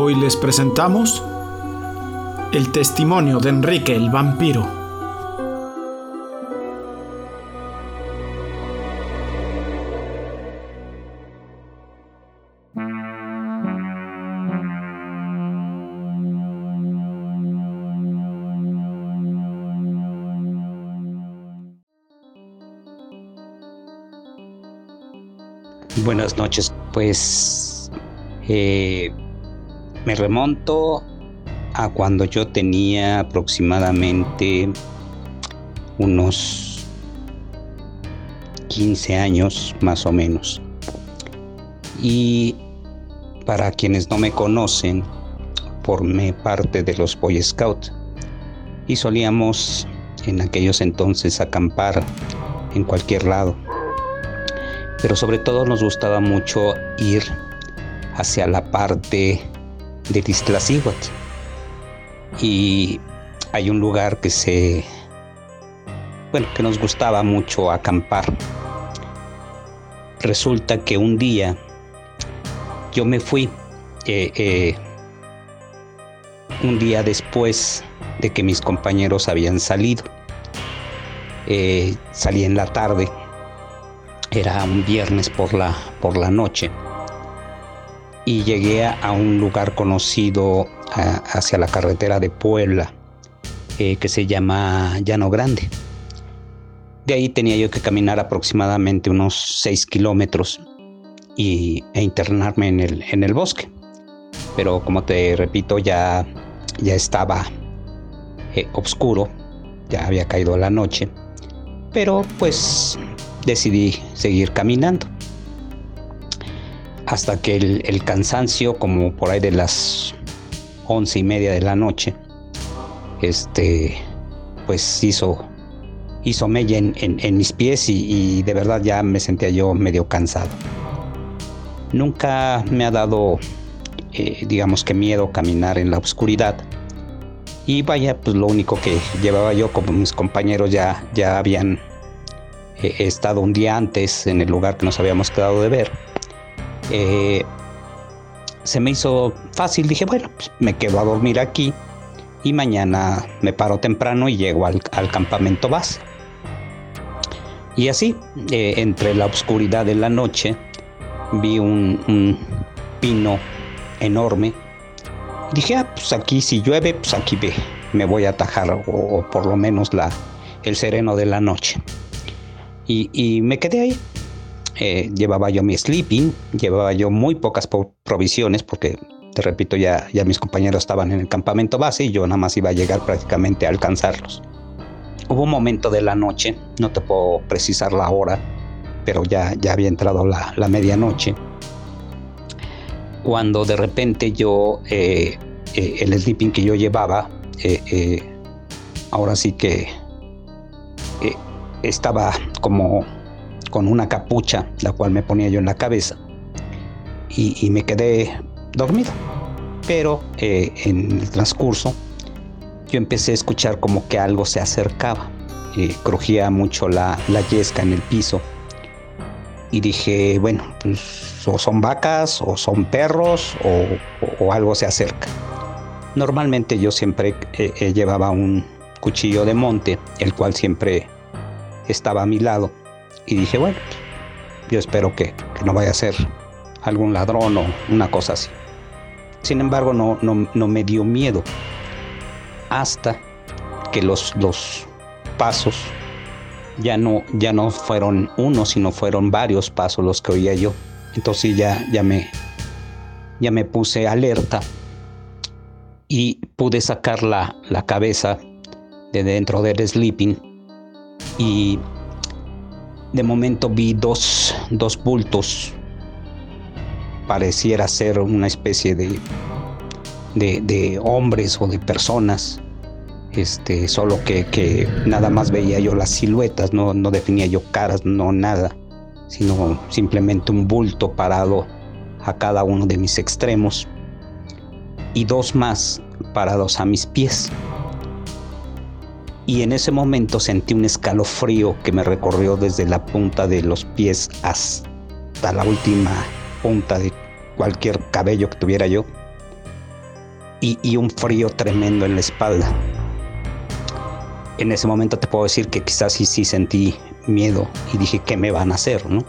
Hoy les presentamos el testimonio de Enrique el vampiro. Buenas noches, pues eh, me remonto a cuando yo tenía aproximadamente unos 15 años más o menos. Y para quienes no me conocen, formé parte de los Boy Scouts y solíamos en aquellos entonces acampar en cualquier lado. Pero sobre todo nos gustaba mucho ir hacia la parte de Iztaccíhuatl. Y hay un lugar que se bueno, que nos gustaba mucho acampar. Resulta que un día yo me fui eh, eh, un día después de que mis compañeros habían salido. Eh, salí en la tarde, era un viernes por la, por la noche y llegué a un lugar conocido hacia la carretera de Puebla eh, que se llama Llano Grande. De ahí tenía yo que caminar aproximadamente unos 6 kilómetros e internarme en el, en el bosque. Pero como te repito, ya, ya estaba eh, oscuro, ya había caído la noche. Pero pues decidí seguir caminando hasta que el, cansancio, como por ahí de las once y media de la noche, este, pues hizo, hizo mella en, mis pies y, de verdad ya me sentía yo medio cansado. Nunca me ha dado, eh, digamos que miedo caminar en la oscuridad. Y vaya, pues lo único que llevaba yo, como mis compañeros ya, ya habían eh, estado un día antes en el lugar que nos habíamos quedado de ver eh, se me hizo fácil. Dije, bueno, pues me quedo a dormir aquí y mañana me paro temprano y llego al, campamento base. Y así, eh, entre la oscuridad de la noche, vi un, pino enorme. Dije, ah, pues aquí si llueve, pues aquí me voy a atajar, o, por lo menos la, el sereno de la noche. Y me quedé ahí. Eh, llevaba yo mi sleeping, llevaba yo muy pocas provisiones porque, te repito, ya, ya mis compañeros estaban en el campamento base y yo nada más iba a llegar prácticamente a alcanzarlos. Hubo un momento de la noche, no te puedo precisar la hora, pero ya, ya había entrado la, la medianoche, cuando de repente yo, eh, eh, el sleeping que yo llevaba, ahora sí que estaba como con una capucha, la cual me ponía yo en la cabeza, y, me quedé dormido. Pero eh, en el transcurso yo empecé a escuchar como que algo se acercaba, eh, crujía mucho la, yesca en el piso, y dije, bueno, pues, o son vacas, o son perros, o, algo se acerca. Normalmente yo siempre eh, llevaba un cuchillo de monte, el cual siempre estaba a mi lado y dije, bueno, yo espero que, no vaya a ser algún ladrón o una cosa así. Sin embargo, no, no, me dio miedo hasta que los, los pasos ya no, ya no fueron uno, sino fueron varios pasos los que oía yo. Entonces ya, ya, me, ya me puse alerta y pude sacar la, la cabeza de dentro del sleeping y de momento vi dos, dos bultos. Pareciera ser una especie de, de, hombres o de personas. Este, solo que, nada más veía yo las siluetas, no, no definía yo caras, no nada, sino simplemente un bulto parado a cada uno de mis extremos y dos más parados a mis pies y en ese momento sentí un escalofrío que me recorrió desde la punta de los pies hasta la última punta de cualquier cabello que tuviera yo. y, un frío tremendo en la espalda. En ese momento te puedo decir que quizás sí, sí sentí miedo y dije, ¿qué me van a hacer? ¿no?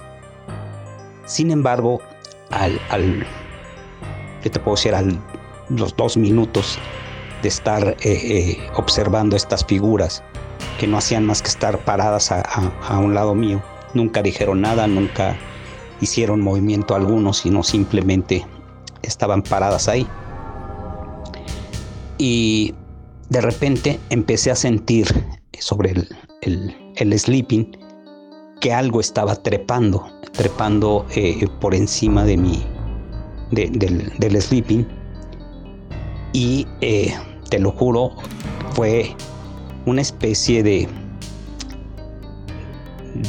Sin embargo, al, al ¿qué te puedo decir? Al los dos minutos de estar eh, eh, observando estas figuras que no hacían más que estar paradas a, a, un lado mío. Nunca dijeron nada, nunca hicieron movimiento alguno, sino simplemente estaban paradas ahí. Y de repente empecé a sentir sobre el, el, sleeping que algo estaba trepando, trepando eh, por encima de mi, del, del, sleeping. Y te lo juro, fue una especie de,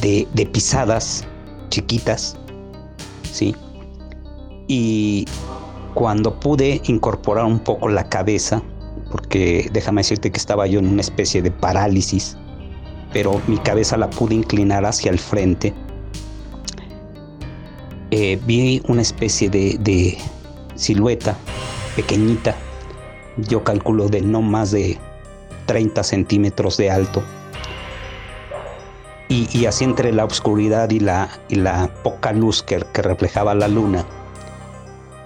de, pisadas chiquitas, ¿sí? Y cuando pude incorporar un poco la cabeza, porque déjame decirte que estaba yo en una especie de parálisis, pero mi cabeza la pude inclinar hacia el frente. Eh, vi una especie de, silueta pequeñita, yo calculo de no más de 30 centímetros de alto. Y, así entre la oscuridad y la, y la poca luz que, reflejaba la luna,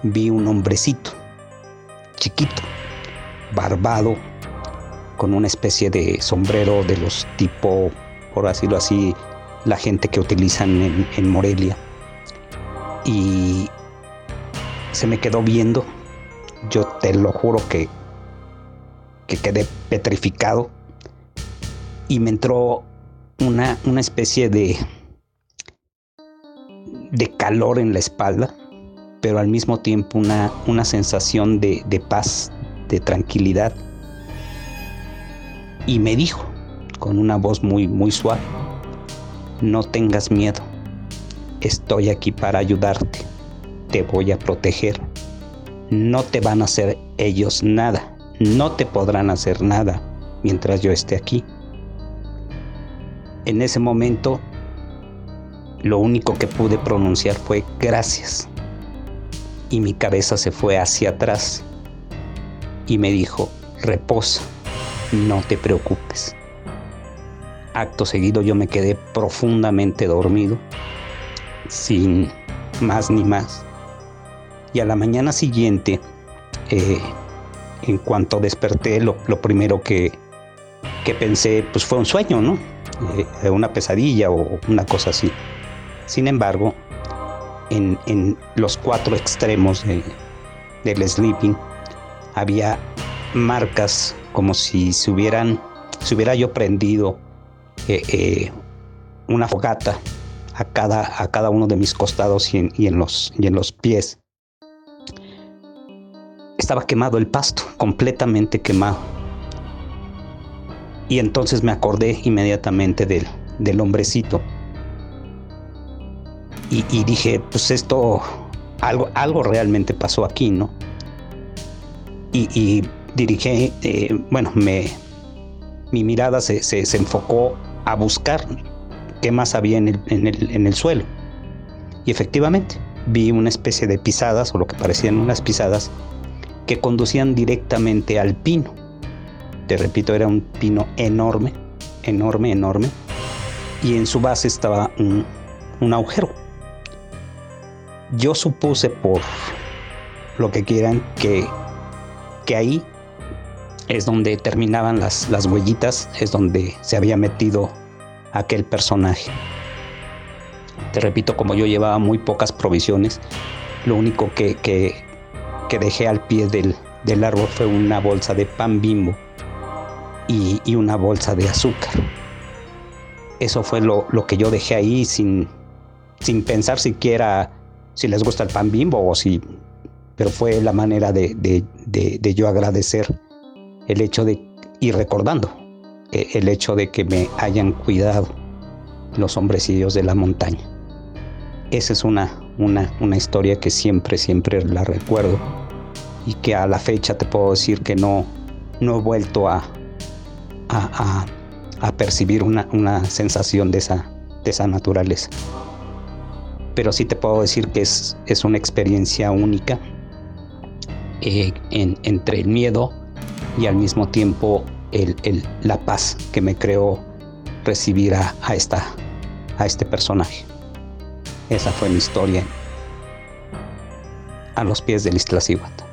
vi un hombrecito, chiquito, barbado, con una especie de sombrero de los tipo, por decirlo así, la gente que utilizan en, Morelia. Y se me quedó viendo. Yo te lo juro que, que quedé petrificado. Y me entró una, una especie de, de calor en la espalda, pero al mismo tiempo una, una sensación de, de paz, de tranquilidad. Y me dijo, con una voz muy, muy suave, no tengas miedo, estoy aquí para ayudarte, te voy a proteger, no te van a hacer ellos nada, no te podrán hacer nada mientras yo esté aquí. En ese momento, lo único que pude pronunciar fue gracias. Y mi cabeza se fue hacia atrás y me dijo, reposa, no te preocupes. Acto seguido yo me quedé profundamente dormido, sin más ni más. Y a la mañana siguiente, eh, en cuanto desperté, lo, primero que, que, pensé pues fue un sueño, ¿no? Eh, una pesadilla o una cosa así. Sin embargo, en, en los cuatro extremos de, del sleeping, había marcas como si se hubieran, se hubiera yo prendido eh, eh, una fogata a cada, a cada uno de mis costados y en, los, y en los pies. Estaba quemado el pasto, completamente quemado. Y entonces me acordé inmediatamente del, del hombrecito. Y, y, dije, pues esto, algo, algo realmente pasó aquí, ¿no? y, dirigí, eh, bueno, me, mi mirada se, enfocó a buscar qué más había en el, en, el, suelo. Y efectivamente, vi una especie de pisadas, o lo que parecían unas pisadas, que conducían directamente al pino. Te repito, era un pino enorme, enorme, enorme, y en su base estaba un, un agujero. Yo supuse por lo que quieran que que ahí es donde terminaban las, las huellitas, es donde se había metido aquel personaje. Te repito, como yo llevaba muy pocas provisiones, lo único que, que, dejé al pie del, del, árbol fue una bolsa de pan bimbo y, y una bolsa de azúcar. Eso fue lo, lo, que yo dejé ahí sin, sin pensar siquiera si les gusta el pan bimbo o si pero fue la manera de, de, yo agradecer el hecho de, y recordando, eh, el hecho de que me hayan cuidado los hombrecillos de la montaña. Esa es una, una, una historia que siempre, siempre la recuerdo y que a la fecha te puedo decir que no, no he vuelto a, a, a, percibir una, una, sensación de esa, de esa naturaleza. Pero sí te puedo decir que es, es una experiencia única eh, entre el miedo y al mismo tiempo la paz que me creó recibir a, esta, a este personaje. Esa fue mi historia a los pies del Iztaccíhuatl.